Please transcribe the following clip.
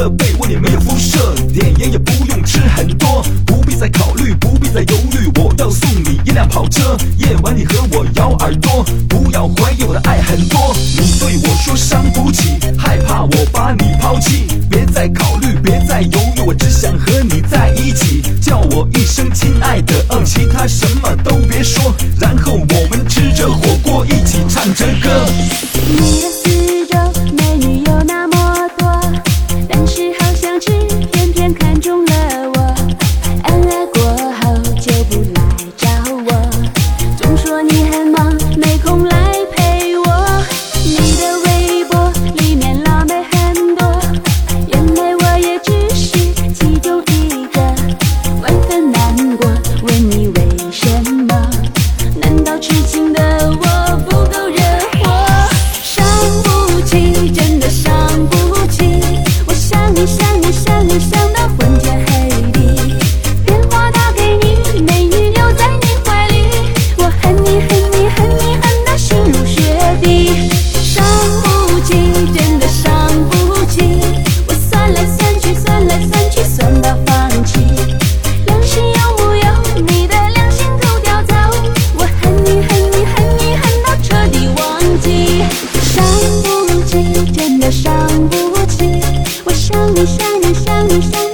的被窝里没有辐射，点烟也不用吃很多，不必再考虑，不必再犹豫，我要送你一辆跑车，夜晚你和我咬耳朵，不要怀疑我的爱很多。你对我说伤不起，害怕我把你抛弃，别再考虑，别再犹豫，我只想和你在一起，叫我一声亲爱的，嗯，其他什么都别说，然后我们吃着火锅一起唱着歌。不起，真